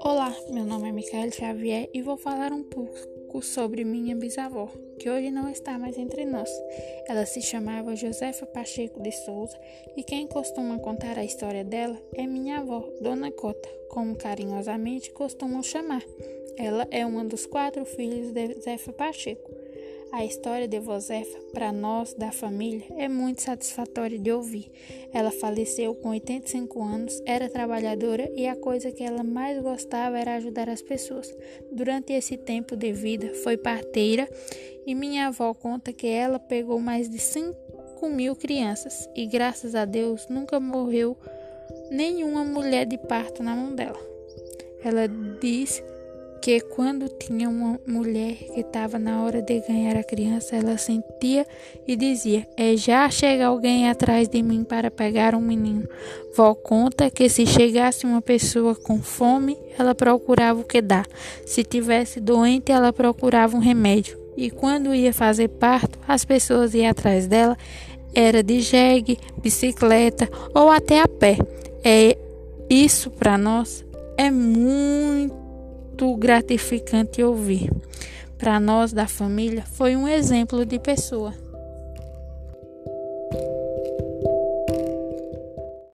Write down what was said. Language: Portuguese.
Olá, meu nome é Micael Xavier e vou falar um pouco sobre minha bisavó, que hoje não está mais entre nós. Ela se chamava Josefa Pacheco de Souza e quem costuma contar a história dela é minha avó, Dona Cota, como carinhosamente costumam chamar. Ela é uma dos quatro filhos de Josefa Pacheco. A história de Josefa, para nós da família, é muito satisfatória de ouvir. Ela faleceu com 85 anos, era trabalhadora e a coisa que ela mais gostava era ajudar as pessoas. Durante esse tempo de vida, foi parteira e minha avó conta que ela pegou mais de 5 mil crianças e, graças a Deus, nunca morreu nenhuma mulher de parto na mão dela. Ela diz que quando tinha uma mulher que estava na hora de ganhar a criança, ela sentia e dizia: É já chega alguém atrás de mim para pegar um menino. Vó conta que se chegasse uma pessoa com fome, ela procurava o que dar. Se tivesse doente, ela procurava um remédio. E quando ia fazer parto, as pessoas iam atrás dela, era de jegue, bicicleta ou até a pé. É isso para nós é muito muito gratificante ouvir. Para nós da família, foi um exemplo de pessoa.